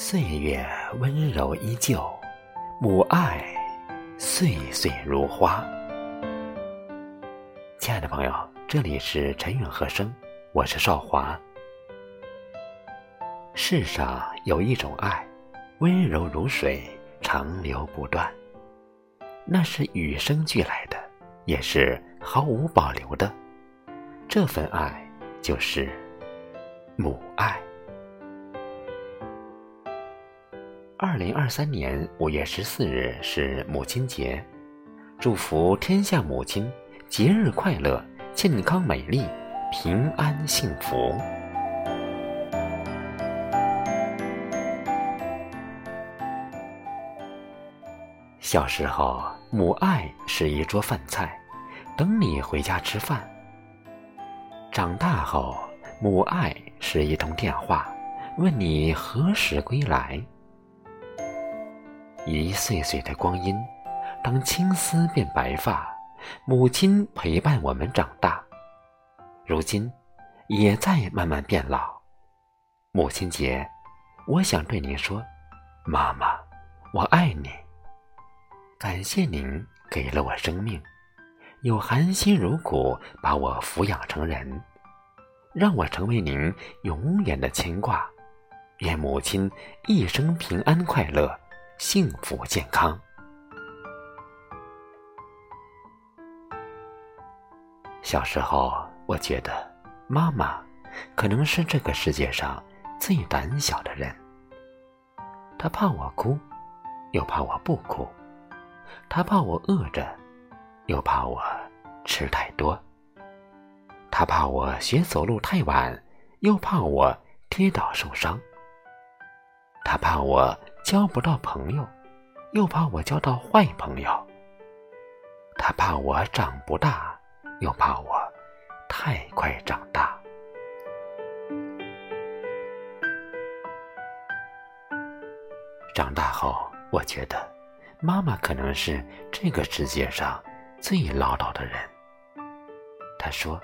岁月温柔依旧，母爱岁岁如花。亲爱的朋友，这里是陈远和声，我是少华。世上有一种爱，温柔如水，长流不断，那是与生俱来的，也是毫无保留的。这份爱就是母爱。二零二三年五月十四日是母亲节，祝福天下母亲节日快乐、健康美丽、平安幸福。小时候，母爱是一桌饭菜，等你回家吃饭；长大后，母爱是一通电话，问你何时归来。一岁岁的光阴，当青丝变白发，母亲陪伴我们长大，如今也在慢慢变老。母亲节，我想对您说，妈妈，我爱你。感谢您给了我生命，又含辛茹苦把我抚养成人，让我成为您永远的牵挂。愿母亲一生平安快乐。幸福健康。小时候，我觉得妈妈可能是这个世界上最胆小的人。她怕我哭，又怕我不哭；她怕我饿着，又怕我吃太多；她怕我学走路太晚，又怕我跌倒受伤；她怕我。交不到朋友，又怕我交到坏朋友。他怕我长不大，又怕我太快长大。长大后，我觉得妈妈可能是这个世界上最唠叨的人。她说：“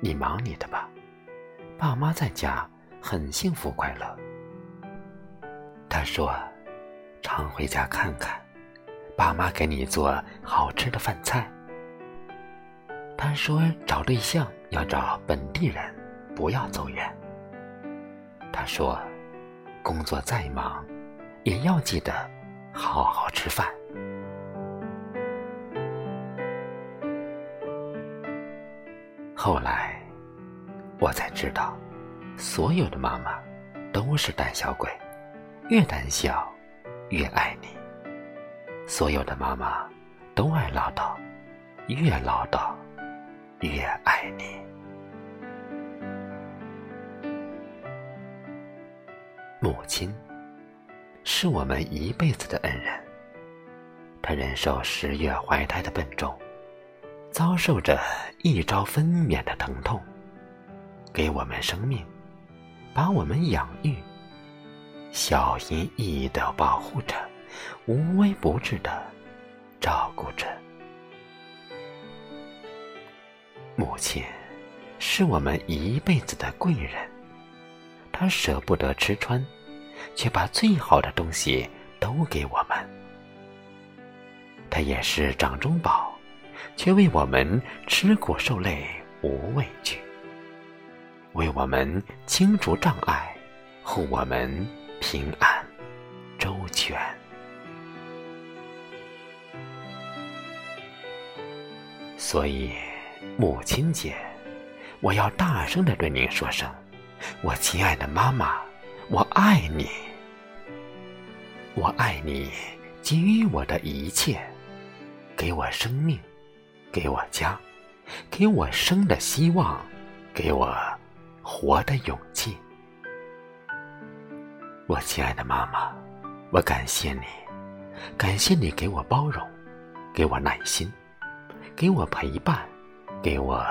你忙你的吧，爸妈在家很幸福快乐。”他说：“常回家看看，爸妈给你做好吃的饭菜。”他说：“找对象要找本地人，不要走远。”他说：“工作再忙，也要记得好好吃饭。”后来，我才知道，所有的妈妈都是胆小鬼。越胆小，越爱你。所有的妈妈都爱唠叨，越唠叨，越爱你。母亲是我们一辈子的恩人，她忍受十月怀胎的笨重，遭受着一朝分娩的疼痛，给我们生命，把我们养育。小心翼翼的保护着，无微不至的照顾着。母亲是我们一辈子的贵人，她舍不得吃穿，却把最好的东西都给我们。她也是掌中宝，却为我们吃苦受累无畏惧，为我们清除障碍，护我们。平安周全，所以母亲节，我要大声的对您说声：我亲爱的妈妈，我爱你，我爱你，给予我的一切，给我生命，给我家，给我生的希望，给我活的勇气。我亲爱的妈妈，我感谢你，感谢你给我包容，给我耐心，给我陪伴，给我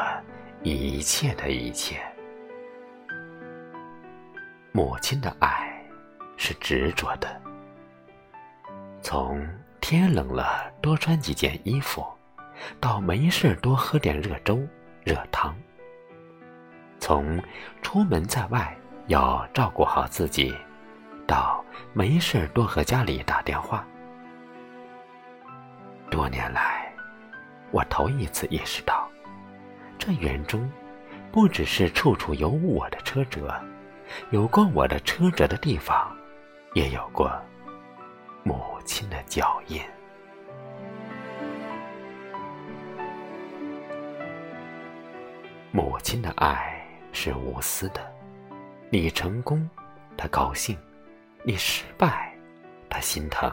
一切的一切。母亲的爱是执着的，从天冷了多穿几件衣服，到没事多喝点热粥、热汤；从出门在外要照顾好自己。道没事多和家里打电话。多年来，我头一次意识到，这园中不只是处处有我的车辙，有过我的车辙的地方，也有过母亲的脚印。母亲的爱是无私的，你成功，她高兴；你失败，他心疼。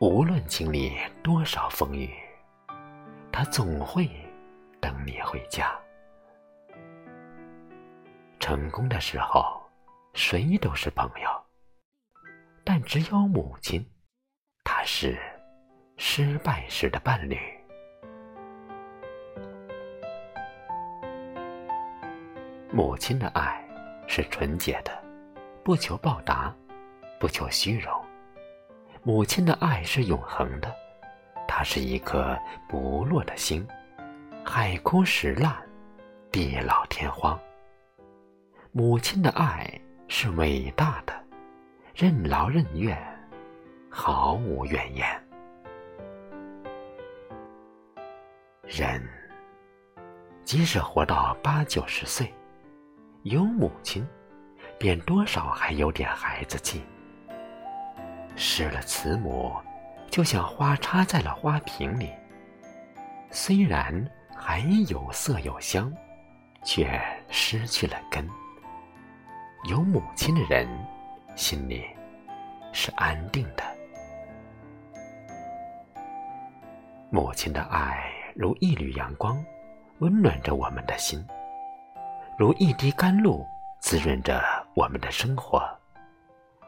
无论经历多少风雨，他总会等你回家。成功的时候，谁都是朋友，但只有母亲，她是失败时的伴侣。母亲的爱是纯洁的，不求报答，不求虚荣。母亲的爱是永恒的，它是一颗不落的星，海枯石烂，地老天荒。母亲的爱是伟大的，任劳任怨，毫无怨言。人即使活到八九十岁。有母亲，便多少还有点孩子气。失了慈母，就像花插在了花瓶里，虽然还有色有香，却失去了根。有母亲的人，心里是安定的。母亲的爱如一缕阳光，温暖着我们的心。如一滴甘露，滋润着我们的生活；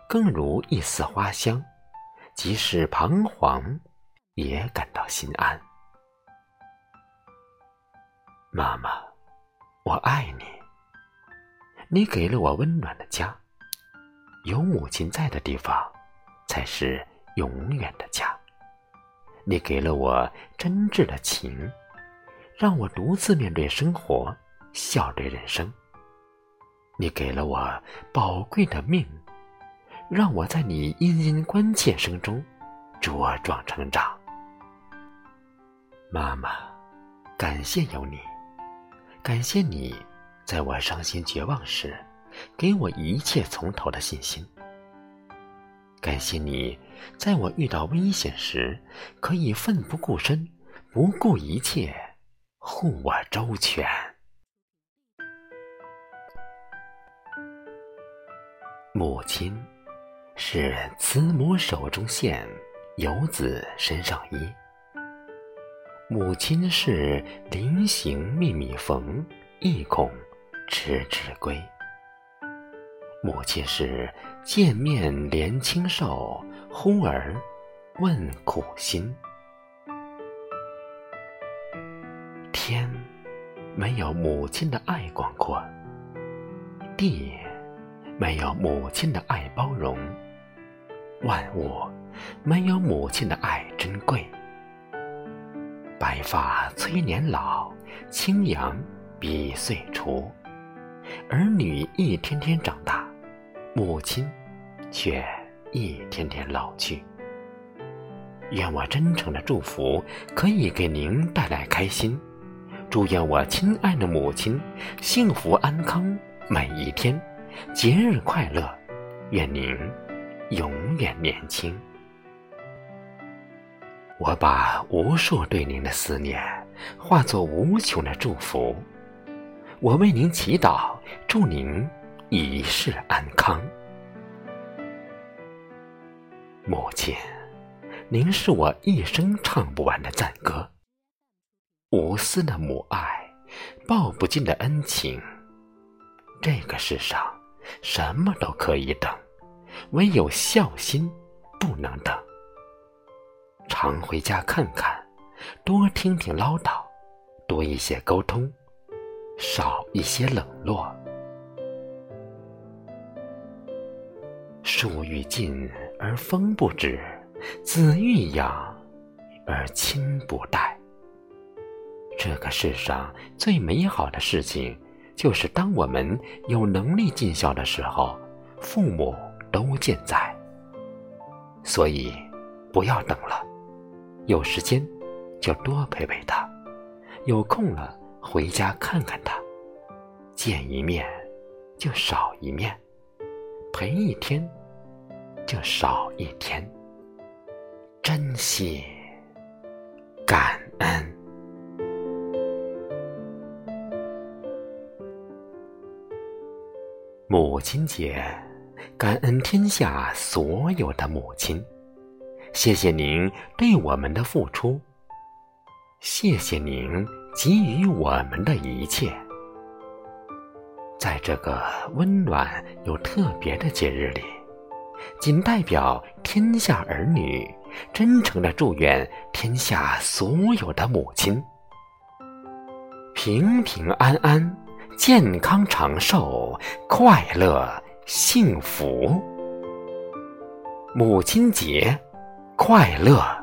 更如一丝花香，即使彷徨，也感到心安。妈妈，我爱你。你给了我温暖的家，有母亲在的地方，才是永远的家。你给了我真挚的情，让我独自面对生活。笑对人生，你给了我宝贵的命，让我在你殷殷关切声中茁壮成长。妈妈，感谢有你，感谢你在我伤心绝望时给我一切从头的信心。感谢你在我遇到危险时可以奋不顾身、不顾一切护我周全。母亲是慈母手中线，游子身上衣。母亲是临行密密缝，意恐迟迟归。母亲是见面怜清瘦，呼儿问苦心。天没有母亲的爱广阔，地。没有母亲的爱包容，万物没有母亲的爱珍贵。白发催年老，青阳逼岁除。儿女一天天长大，母亲却一天天老去。愿我真诚的祝福可以给您带来开心，祝愿我亲爱的母亲幸福安康每一天。节日快乐，愿您永远年轻。我把无数对您的思念化作无穷的祝福，我为您祈祷，祝您一世安康。母亲，您是我一生唱不完的赞歌。无私的母爱，报不尽的恩情，这个世上。什么都可以等，唯有孝心不能等。常回家看看，多听听唠叨，多一些沟通，少一些冷落。树欲静而风不止，子欲养而亲不待。这个世上最美好的事情。就是当我们有能力尽孝的时候，父母都健在，所以不要等了，有时间就多陪陪他，有空了回家看看他，见一面就少一面，陪一天就少一天，珍惜，感恩。母亲节，感恩天下所有的母亲，谢谢您对我们的付出，谢谢您给予我们的一切。在这个温暖又特别的节日里，仅代表天下儿女，真诚的祝愿天下所有的母亲平平安安。健康长寿，快乐幸福，母亲节快乐！